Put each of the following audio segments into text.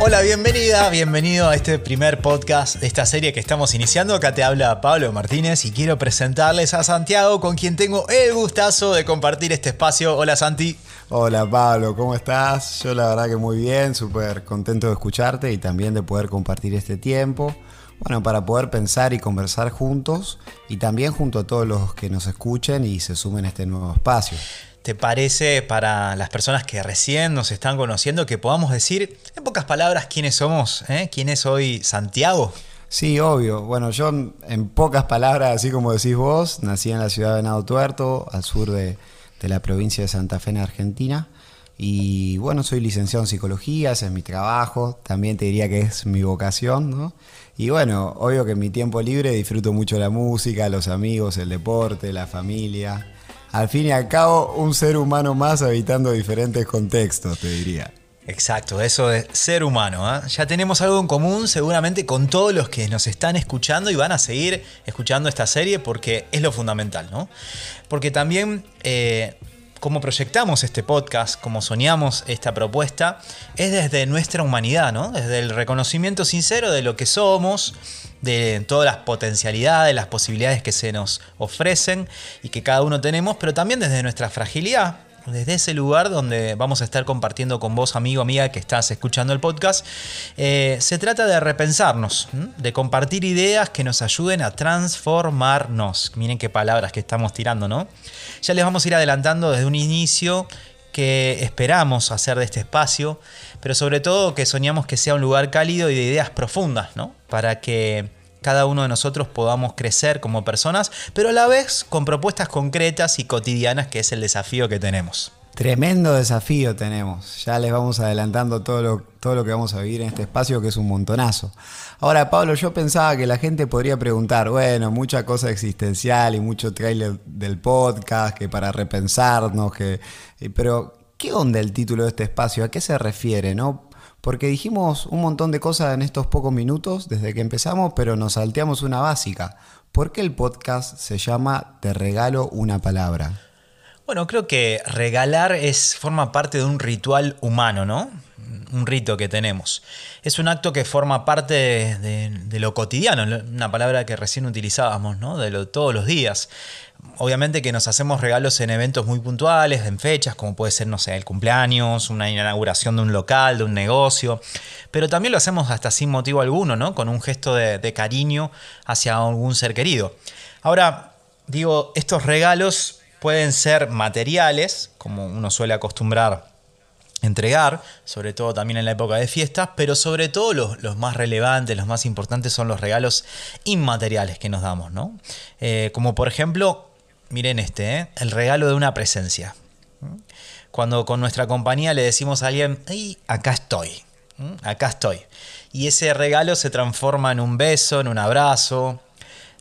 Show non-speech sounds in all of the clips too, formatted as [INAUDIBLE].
Hola, bienvenida, bienvenido a este primer podcast de esta serie que estamos iniciando. Acá te habla Pablo Martínez y quiero presentarles a Santiago con quien tengo el gustazo de compartir este espacio. Hola Santi. Hola Pablo, ¿cómo estás? Yo la verdad que muy bien, súper contento de escucharte y también de poder compartir este tiempo. Bueno, para poder pensar y conversar juntos y también junto a todos los que nos escuchen y se sumen a este nuevo espacio. ¿Te parece para las personas que recién nos están conociendo que podamos decir en pocas palabras quiénes somos? Eh? ¿Quién es hoy Santiago? Sí, obvio. Bueno, yo en pocas palabras, así como decís vos, nací en la ciudad de Venado Tuerto, al sur de, la provincia de Santa Fe, en Argentina. Y bueno, soy licenciado en psicología, ese es mi trabajo, también te diría que es mi vocación, ¿no? Y bueno, obvio que en mi tiempo libre disfruto mucho la música, los amigos, el deporte, la familia al fin y al cabo, un ser humano más habitando diferentes contextos, te diría. Exacto, eso es ser humano. ¿eh? Ya tenemos algo en común seguramente con todos los que nos están escuchando y van a seguir escuchando esta serie porque es lo fundamental, ¿no? Porque también eh, como proyectamos este podcast, como soñamos esta propuesta, es desde nuestra humanidad, ¿no? Desde el reconocimiento sincero de lo que somos, de todas las potencialidades, las posibilidades que se nos ofrecen y que cada uno tenemos, pero también desde nuestra fragilidad, desde ese lugar donde vamos a estar compartiendo con vos, amigo, amiga, que estás escuchando el podcast, eh, se trata de repensarnos, de compartir ideas que nos ayuden a transformarnos. Miren qué palabras que estamos tirando, ¿no? Ya les vamos a ir adelantando desde un inicio que esperamos hacer de este espacio, pero sobre todo que soñamos que sea un lugar cálido y de ideas profundas, ¿no? Para que cada uno de nosotros podamos crecer como personas, pero a la vez con propuestas concretas y cotidianas, que es el desafío que tenemos. Tremendo desafío tenemos. Ya les vamos adelantando todo lo, todo lo que vamos a vivir en este espacio, que es un montonazo. Ahora, Pablo, yo pensaba que la gente podría preguntar, bueno, mucha cosa existencial y mucho trailer del podcast, que para repensarnos, que. Pero, ¿qué onda el título de este espacio? ¿A qué se refiere? ¿No? Porque dijimos un montón de cosas en estos pocos minutos desde que empezamos, pero nos salteamos una básica. ¿Por qué el podcast se llama Te regalo una palabra? Bueno, creo que regalar es, forma parte de un ritual humano, ¿no? Un rito que tenemos. Es un acto que forma parte de, lo cotidiano, una palabra que recién utilizábamos, ¿no? De lo, todos los días obviamente que nos hacemos regalos en eventos muy puntuales, en fechas, como puede ser, no sé, el cumpleaños, una inauguración de un local, de un negocio, pero también lo hacemos hasta sin motivo alguno, ¿no? Con un gesto de, cariño hacia algún ser querido. Ahora, digo, estos regalos pueden ser materiales, como uno suele acostumbrar entregar, sobre todo también en la época de fiestas, pero sobre todo los, más relevantes, los más importantes son los regalos inmateriales que nos damos, ¿no? Eh, como por ejemplo miren este, ¿eh? el regalo de una presencia. Cuando con nuestra compañía le decimos a alguien, ¡ay, acá estoy! Acá estoy. Y ese regalo se transforma en un beso, en un abrazo.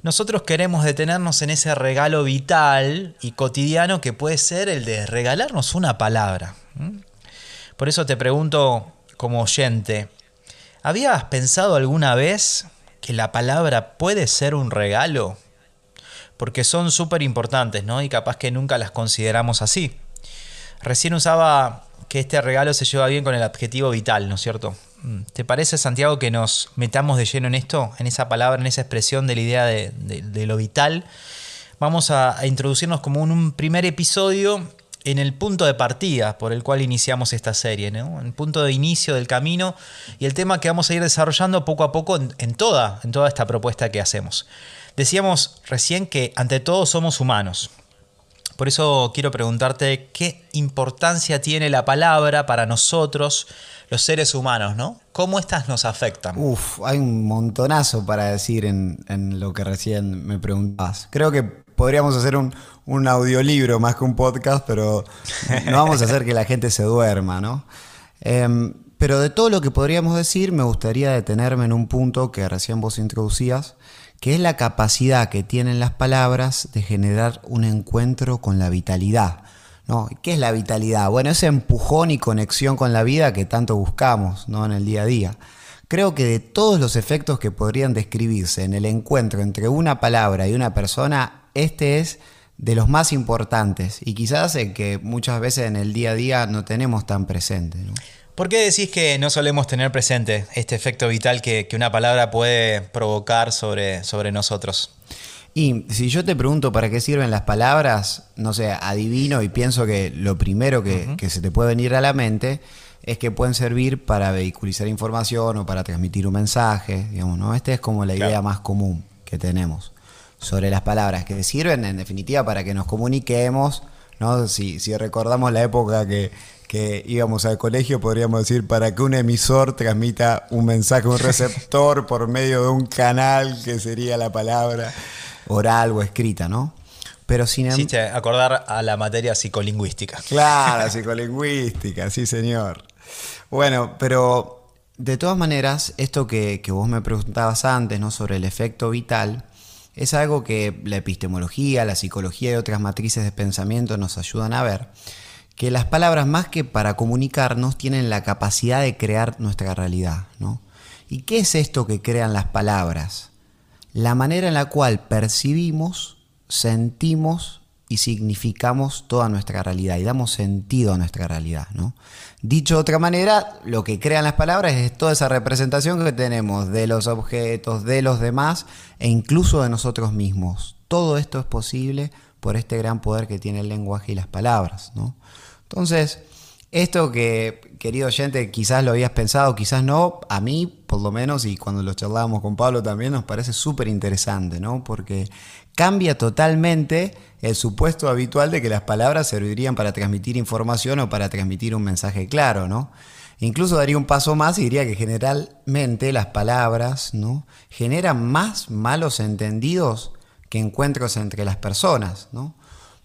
Nosotros queremos detenernos en ese regalo vital y cotidiano que puede ser el de regalarnos una palabra. Por eso te pregunto como oyente, ¿habías pensado alguna vez que la palabra puede ser un regalo? porque son súper importantes, ¿no? Y capaz que nunca las consideramos así. Recién usaba que este regalo se lleva bien con el adjetivo vital, ¿no es cierto? Mm, ¿Te parece, Santiago, que nos metamos de lleno en esto, en esa palabra, en esa expresión de la idea de, lo vital? Vamos a, introducirnos como un, primer episodio en el punto de partida por el cual iniciamos esta serie, ¿no? el punto de inicio del camino y el tema que vamos a ir desarrollando poco a poco en, toda, en toda esta propuesta que hacemos. Decíamos recién que ante todo somos humanos. Por eso quiero preguntarte qué importancia tiene la palabra para nosotros, los seres humanos, ¿no? ¿Cómo estas nos afectan? Uf, hay un montonazo para decir en, lo que recién me preguntabas. Creo que podríamos hacer un, audiolibro más que un podcast, pero no vamos a hacer que la gente se duerma, ¿no? Em, pero de todo lo que podríamos decir, me gustaría detenerme en un punto que recién vos introducías, que es la capacidad que tienen las palabras de generar un encuentro con la vitalidad. ¿no? ¿Qué es la vitalidad? Bueno, ese empujón y conexión con la vida que tanto buscamos ¿no? en el día a día. Creo que de todos los efectos que podrían describirse en el encuentro entre una palabra y una persona, este es de los más importantes y quizás el que muchas veces en el día a día no tenemos tan presente. ¿Por qué decís que no solemos tener presente este efecto vital que, una palabra puede provocar sobre, sobre nosotros? Y si yo te pregunto para qué sirven las palabras, no sé, adivino y pienso que lo primero que, se te puede venir a la mente es que pueden servir para vehiculizar información o para transmitir un mensaje, digamos, ¿no? Esta es como la idea más común que tenemos sobre las palabras, que sirven en definitiva para que nos comuniquemos, ¿no? Si, si recordamos la época que que íbamos al colegio, podríamos decir, para que un emisor transmita un mensaje, un receptor por medio de un canal, que sería la palabra oral o escrita, ¿no? Pero sin em- acordar a la materia psicolingüística. Claro, [LAUGHS] psicolingüística, sí señor. Bueno, pero de todas maneras, esto que, que vos me preguntabas antes, ¿no? Sobre el efecto vital, es algo que la epistemología, la psicología y otras matrices de pensamiento nos ayudan a ver que las palabras más que para comunicarnos tienen la capacidad de crear nuestra realidad. ¿no? ¿Y qué es esto que crean las palabras? La manera en la cual percibimos, sentimos y significamos toda nuestra realidad y damos sentido a nuestra realidad. ¿no? Dicho de otra manera, lo que crean las palabras es toda esa representación que tenemos de los objetos, de los demás e incluso de nosotros mismos. Todo esto es posible por este gran poder que tiene el lenguaje y las palabras. ¿no? Entonces, esto que, querido oyente, quizás lo habías pensado, quizás no, a mí, por lo menos, y cuando lo charlábamos con Pablo también, nos parece súper interesante, ¿no? Porque cambia totalmente el supuesto habitual de que las palabras servirían para transmitir información o para transmitir un mensaje claro, ¿no? Incluso daría un paso más y diría que generalmente las palabras ¿no? generan más malos entendidos que encuentros entre las personas, ¿no?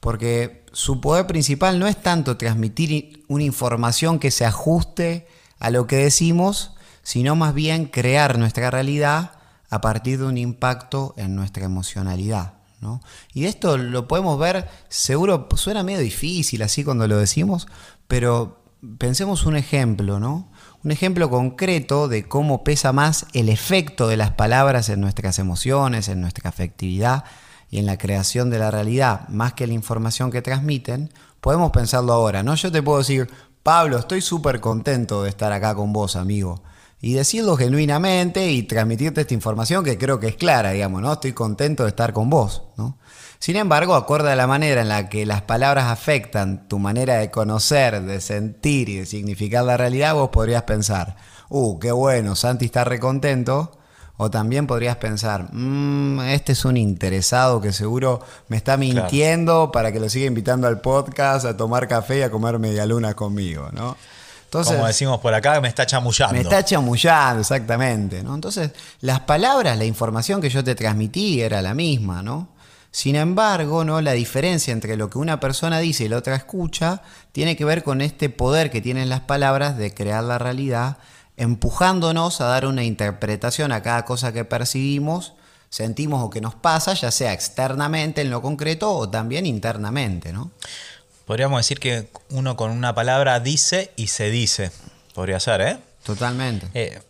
porque su poder principal no es tanto transmitir una información que se ajuste a lo que decimos, sino más bien crear nuestra realidad a partir de un impacto en nuestra emocionalidad. ¿no? Y esto lo podemos ver, seguro suena medio difícil así cuando lo decimos, pero pensemos un ejemplo, ¿no? Un ejemplo concreto de cómo pesa más el efecto de las palabras en nuestras emociones, en nuestra afectividad, y en la creación de la realidad más que la información que transmiten, podemos pensarlo ahora, ¿no? Yo te puedo decir, Pablo, estoy súper contento de estar acá con vos, amigo. Y decirlo genuinamente y transmitirte esta información que creo que es clara, digamos, ¿no? Estoy contento de estar con vos, ¿no? Sin embargo, acorde a la manera en la que las palabras afectan tu manera de conocer, de sentir y de significar la realidad, vos podrías pensar, uh, qué bueno, Santi está recontento, o también podrías pensar, mmm, este es un interesado que seguro me está mintiendo para que lo siga invitando al podcast, a tomar café y a comer media luna conmigo, ¿no? Entonces, Como decimos por acá, me está chamullando. Me está chamullando, exactamente. ¿no? Entonces, las palabras, la información que yo te transmití era la misma, ¿no? Sin embargo, ¿no? la diferencia entre lo que una persona dice y la otra escucha tiene que ver con este poder que tienen las palabras de crear la realidad empujándonos a dar una interpretación a cada cosa que percibimos, sentimos o que nos pasa, ya sea externamente en lo concreto o también internamente, ¿no? Podríamos decir que uno con una palabra dice y se dice. Podría ser, ¿eh? Totalmente. Eh,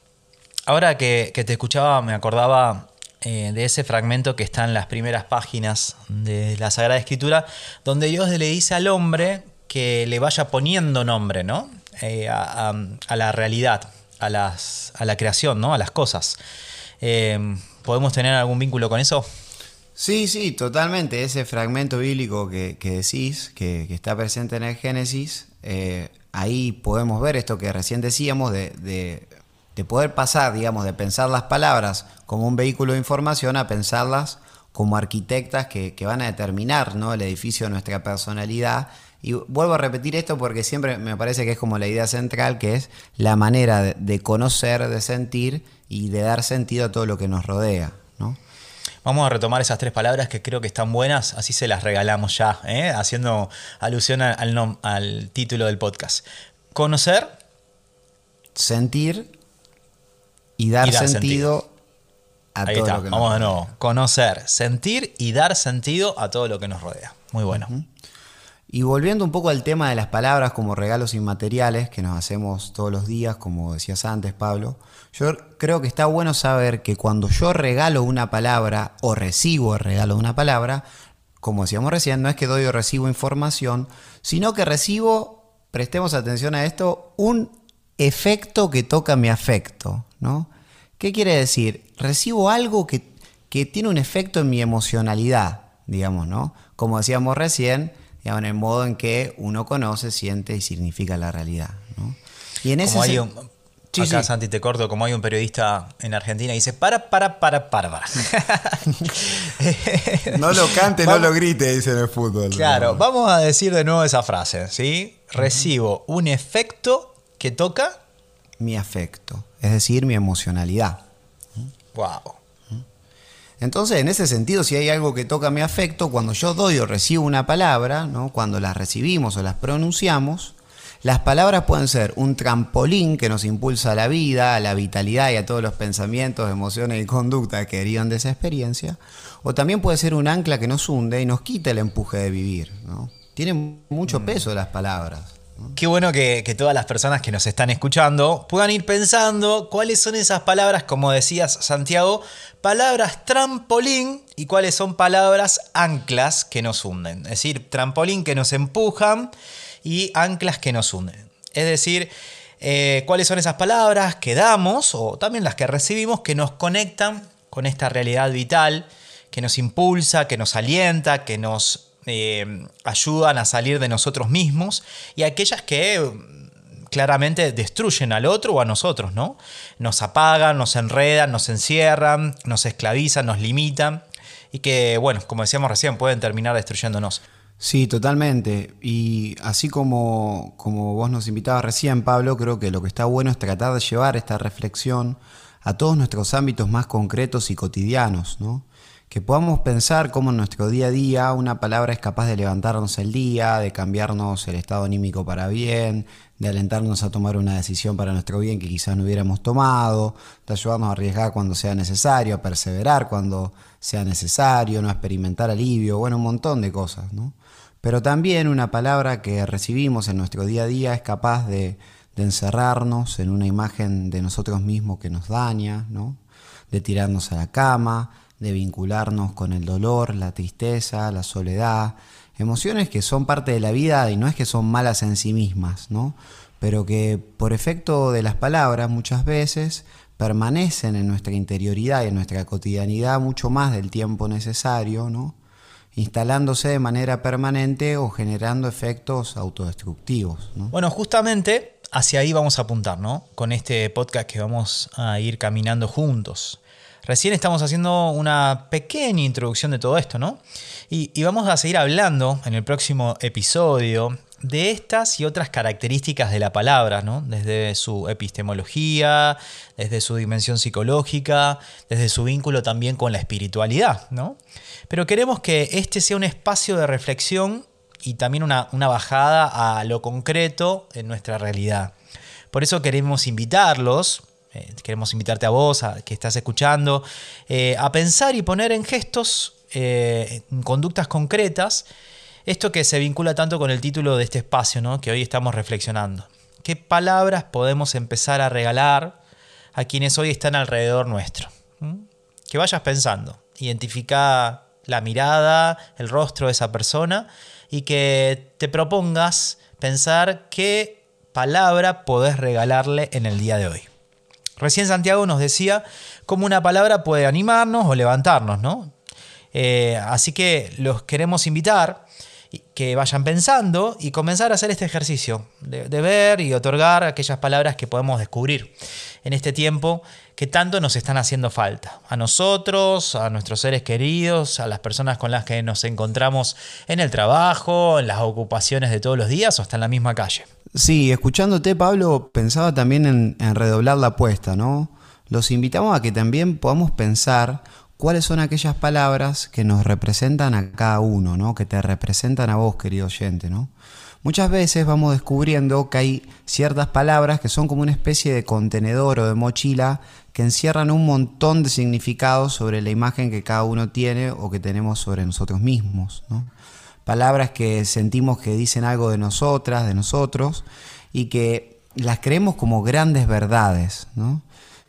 ahora que, te escuchaba, me acordaba eh, de ese fragmento que está en las primeras páginas de la Sagrada Escritura, donde Dios le dice al hombre que le vaya poniendo nombre, ¿no? Eh, a, la realidad, a, las, a la creación, ¿no? A las cosas. Eh, ¿Podemos tener algún vínculo con eso? Sí, sí, totalmente. Ese fragmento bíblico que, decís, que, está presente en el Génesis, ahí podemos ver esto que recién decíamos, de, poder pasar, digamos, de pensar las palabras como un vehículo de información a pensarlas como arquitectas que, que van a determinar ¿no? el edificio de nuestra personalidad y vuelvo a repetir esto porque siempre me parece que es como la idea central, que es la manera de, conocer, de sentir y de dar sentido a todo lo que nos rodea. ¿no? Vamos a retomar esas tres palabras que creo que están buenas, así se las regalamos ya, ¿eh? haciendo alusión al, al título del podcast. Conocer. Sentir y dar, sentido, a todo lo que nos Vamos de nuevo. Conocer, sentir y dar sentido a todo lo que nos rodea. Muy bueno. Y volviendo un poco al tema de las palabras como regalos inmateriales que nos hacemos todos los días, como decías antes, Pablo, yo creo que está bueno saber que cuando yo regalo una palabra o recibo el regalo de una palabra, como decíamos recién, no es que doy o recibo información, sino que recibo, prestemos atención a esto, un efecto que toca mi afecto, ¿no? ¿Qué quiere decir? Recibo algo que, que tiene un efecto en mi emocionalidad, digamos, ¿no? Como decíamos recién, digamos, en el modo en que uno conoce, siente y significa la realidad, ¿no? Y en ese como hay un, acá, Santi, te corto, como hay un periodista en Argentina y dice, para, para, para, para, para. [LAUGHS] no lo cante, no lo grite, dice en el fútbol. Claro, vamos a decir de nuevo esa frase, ¿sí? Recibo un efecto que toca... Mi afecto, es decir, mi emocionalidad. Wow. Entonces, en ese sentido, si hay algo que toca mi afecto, cuando yo doy o recibo una palabra, ¿no? cuando las recibimos o las pronunciamos, las palabras pueden ser un trampolín que nos impulsa a la vida, a la vitalidad y a todos los pensamientos, emociones y conductas que derivan de esa experiencia, o también puede ser un ancla que nos hunde y nos quita el empuje de vivir. ¿no? Tienen mucho mm. peso las palabras. Qué bueno que, todas las personas que nos están escuchando puedan ir pensando cuáles son esas palabras, como decías Santiago, palabras trampolín y cuáles son palabras anclas que nos hunden. Es decir, trampolín que nos empujan y anclas que nos unen. Es decir, eh, cuáles son esas palabras que damos o también las que recibimos que nos conectan con esta realidad vital, que nos impulsa, que nos alienta, que nos eh, ayudan a salir de nosotros mismos y aquellas que mm, claramente destruyen al otro o a nosotros, ¿no? Nos apagan, nos enredan, nos encierran, nos esclavizan, nos limitan y que, bueno, como decíamos recién, pueden terminar destruyéndonos. Sí, totalmente. Y así como, como vos nos invitabas recién, Pablo, creo que lo que está bueno es tratar de llevar esta reflexión a todos nuestros ámbitos más concretos y cotidianos, ¿no? Que podamos pensar cómo en nuestro día a día una palabra es capaz de levantarnos el día, de cambiarnos el estado anímico para bien, de alentarnos a tomar una decisión para nuestro bien que quizás no hubiéramos tomado, de ayudarnos a arriesgar cuando sea necesario, a perseverar cuando sea necesario, no experimentar alivio, bueno, un montón de cosas, ¿no? Pero también una palabra que recibimos en nuestro día a día es capaz de, encerrarnos en una imagen de nosotros mismos que nos daña, ¿no? de tirarnos a la cama, de vincularnos con el dolor, la tristeza, la soledad, emociones que son parte de la vida y no es que son malas en sí mismas, ¿no? pero que por efecto de las palabras muchas veces permanecen en nuestra interioridad y en nuestra cotidianidad mucho más del tiempo necesario, ¿no? instalándose de manera permanente o generando efectos autodestructivos. Bueno, justamente hacia ahí vamos a apuntar, ¿no? Con este podcast que vamos a ir caminando juntos. Recién estamos haciendo una pequeña introducción de todo esto, ¿no? Y, vamos a seguir hablando en el próximo episodio de estas y otras características de la palabra, ¿no? Desde su epistemología, desde su dimensión psicológica, desde su vínculo también con la espiritualidad, ¿no? Pero queremos que este sea un espacio de reflexión y también una, bajada a lo concreto en nuestra realidad. Por eso queremos invitarlos, eh, queremos invitarte a vos, a, que estás escuchando, eh, a pensar y poner en gestos, eh, en conductas concretas, esto que se vincula tanto con el título de este espacio ¿no? que hoy estamos reflexionando. ¿Qué palabras podemos empezar a regalar a quienes hoy están alrededor nuestro? ¿Mm? Que vayas pensando, identifica la mirada, el rostro de esa persona y que te propongas pensar qué palabra podés regalarle en el día de hoy. Recién Santiago nos decía cómo una palabra puede animarnos o levantarnos, ¿no? Eh, así que los queremos invitar que vayan pensando y comenzar a hacer este ejercicio de, ver y otorgar aquellas palabras que podemos descubrir en este tiempo que tanto nos están haciendo falta. A nosotros, a nuestros seres queridos, a las personas con las que nos encontramos en el trabajo, en las ocupaciones de todos los días o hasta en la misma calle. Sí, escuchándote Pablo, pensaba también en, redoblar la apuesta, ¿no? Los invitamos a que también podamos pensar cuáles son aquellas palabras que nos representan a cada uno, ¿no? Que te representan a vos, querido oyente, ¿no? Muchas veces vamos descubriendo que hay ciertas palabras que son como una especie de contenedor o de mochila que encierran un montón de significados sobre la imagen que cada uno tiene o que tenemos sobre nosotros mismos. Palabras que sentimos que dicen algo de nosotras, de nosotros, y que las creemos como grandes verdades. ¿no?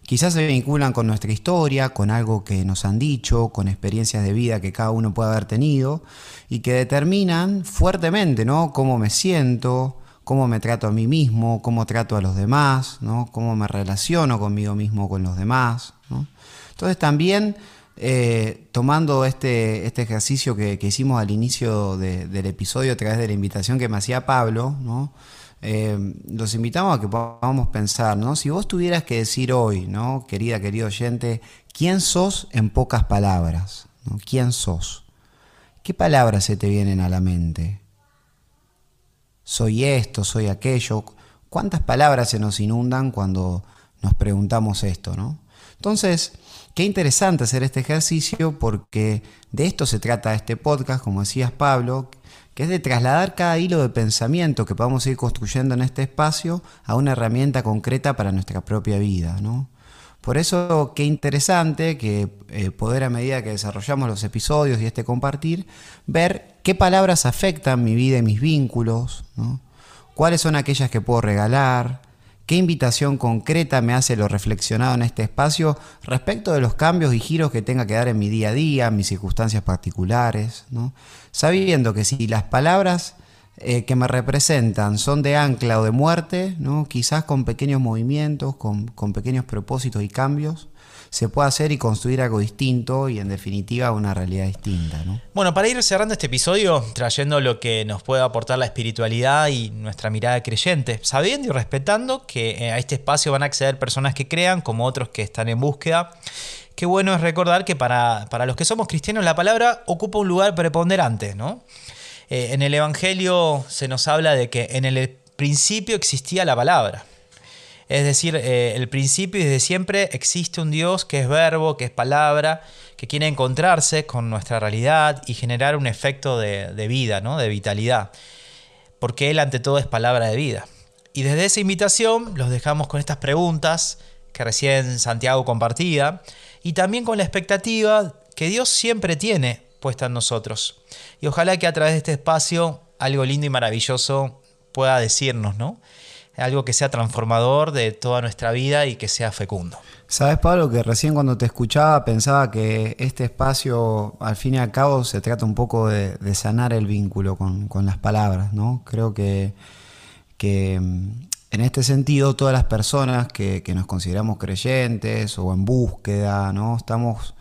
Quizás se vinculan con nuestra historia, con algo que nos han dicho, con experiencias de vida que cada uno puede haber tenido y que determinan fuertemente ¿no? cómo me siento, cómo me trato a mí mismo, cómo trato a los demás, ¿no? cómo me relaciono conmigo mismo con los demás. Entonces también eh, tomando este, este ejercicio que, hicimos al inicio del episodio a través de la invitación que me hacía Pablo, ¿no? Eh, los invitamos a que podamos pensar, ¿no? Si vos tuvieras que decir hoy, ¿no? Querida, querido oyente, ¿quién sos en pocas palabras? ¿Quién sos? ¿Qué palabras se te vienen a la mente? Soy esto, soy aquello. ¿Cuántas palabras se nos inundan cuando nos preguntamos esto, ¿no? Entonces, Qué interesante hacer este ejercicio porque de esto se trata este podcast, como decías Pablo, que es de trasladar cada hilo de pensamiento que podamos ir construyendo en este espacio a una herramienta concreta para nuestra propia vida. ¿no? Por eso, qué interesante que eh, poder a medida que desarrollamos los episodios y este compartir, ver qué palabras afectan mi vida y mis vínculos, ¿no? cuáles son aquellas que puedo regalar, ¿Qué invitación concreta me hace lo reflexionado en este espacio respecto de los cambios y giros que tenga que dar en mi día a día, mis circunstancias particulares? Sabiendo que si las palabras eh, que me representan son de ancla o de muerte, ¿no? quizás con pequeños movimientos, con, con pequeños propósitos y cambios, se puede hacer y construir algo distinto y en definitiva una realidad distinta. Bueno, para ir cerrando este episodio, trayendo lo que nos puede aportar la espiritualidad y nuestra mirada creyente, sabiendo y respetando que eh, a este espacio van a acceder personas que crean como otros que están en búsqueda. Qué bueno es recordar que para, para los que somos cristianos la palabra ocupa un lugar preponderante, ¿no? Eh, en el Evangelio se nos habla de que en el principio existía la palabra. Es decir, eh, el principio y desde siempre existe un Dios que es verbo, que es palabra, que quiere encontrarse con nuestra realidad y generar un efecto de, vida, ¿no? de vitalidad. Porque Él ante todo es palabra de vida. Y desde esa invitación los dejamos con estas preguntas que recién Santiago compartía y también con la expectativa que Dios siempre tiene puesta en nosotros. Y ojalá que a través de este espacio algo lindo y maravilloso pueda decirnos, ¿no? Algo que sea transformador de toda nuestra vida y que sea fecundo. Sabes, Pablo, que recién cuando te escuchaba pensaba que este espacio, al fin y al cabo, se trata un poco de, sanar el vínculo con, las palabras, ¿no? Creo que, que, mm, en este sentido, todas las personas que, nos consideramos creyentes o en búsqueda, ¿no? Estamos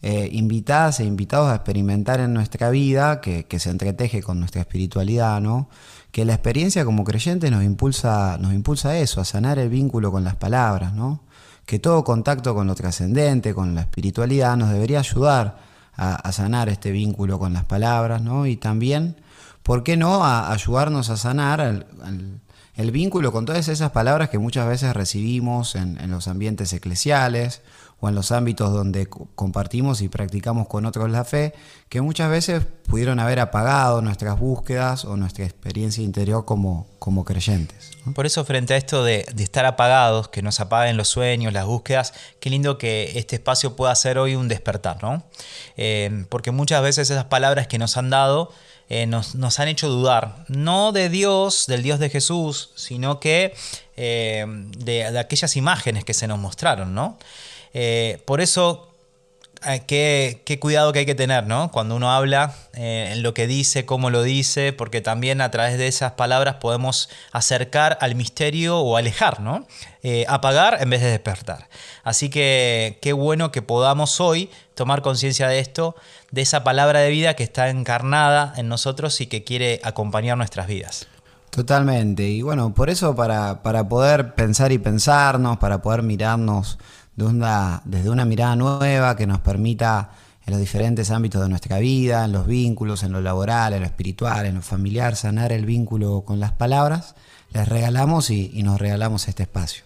eh, invitadas e invitados a experimentar en nuestra vida, que, se entreteje con nuestra espiritualidad, ¿no? que la experiencia como creyentes nos impulsa, nos impulsa a eso, a sanar el vínculo con las palabras, ¿no? Que todo contacto con lo trascendente, con la espiritualidad, nos debería ayudar a, sanar este vínculo con las palabras, ¿no? Y también, ¿por qué no?, a ayudarnos a sanar el, vínculo con todas esas palabras que muchas veces recibimos en los ambientes eclesiales o en los ámbitos donde compartimos y practicamos con otros la fe, que muchas veces pudieron haber apagado nuestras búsquedas o nuestra experiencia interior como, como creyentes. Por eso frente a esto de, estar apagados, que nos apaguen los sueños, las búsquedas, qué lindo que este espacio pueda ser hoy un despertar, ¿no? Eh, porque muchas veces esas palabras que nos han dado eh, nos, han hecho dudar, no de Dios, del Dios de Jesús, sino que eh, de, de, aquellas imágenes que se nos mostraron, ¿no? Eh, por eso, eh, qué, cuidado que hay que tener, ¿no? Cuando uno habla, eh, en lo que dice, cómo lo dice, porque también a través de esas palabras podemos acercar al misterio o alejar, ¿no? apagar en vez de despertar. Así que qué bueno que podamos hoy tomar conciencia de esto, de esa palabra de vida que está encarnada en nosotros y que quiere acompañar nuestras vidas. Totalmente. Y bueno, por eso para, para poder pensar y pensarnos, para poder mirarnos desde una mirada nueva que nos permita en los diferentes ámbitos de nuestra vida, en los vínculos, en lo laboral, en lo espiritual, en lo familiar, sanar el vínculo con las palabras, les regalamos y, nos regalamos este espacio.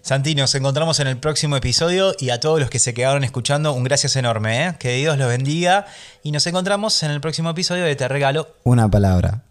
Santi, nos encontramos en el próximo episodio y a todos los que se quedaron escuchando, un gracias enorme. ¿eh? Que Dios los bendiga y nos encontramos en el próximo episodio de Te Regalo una palabra.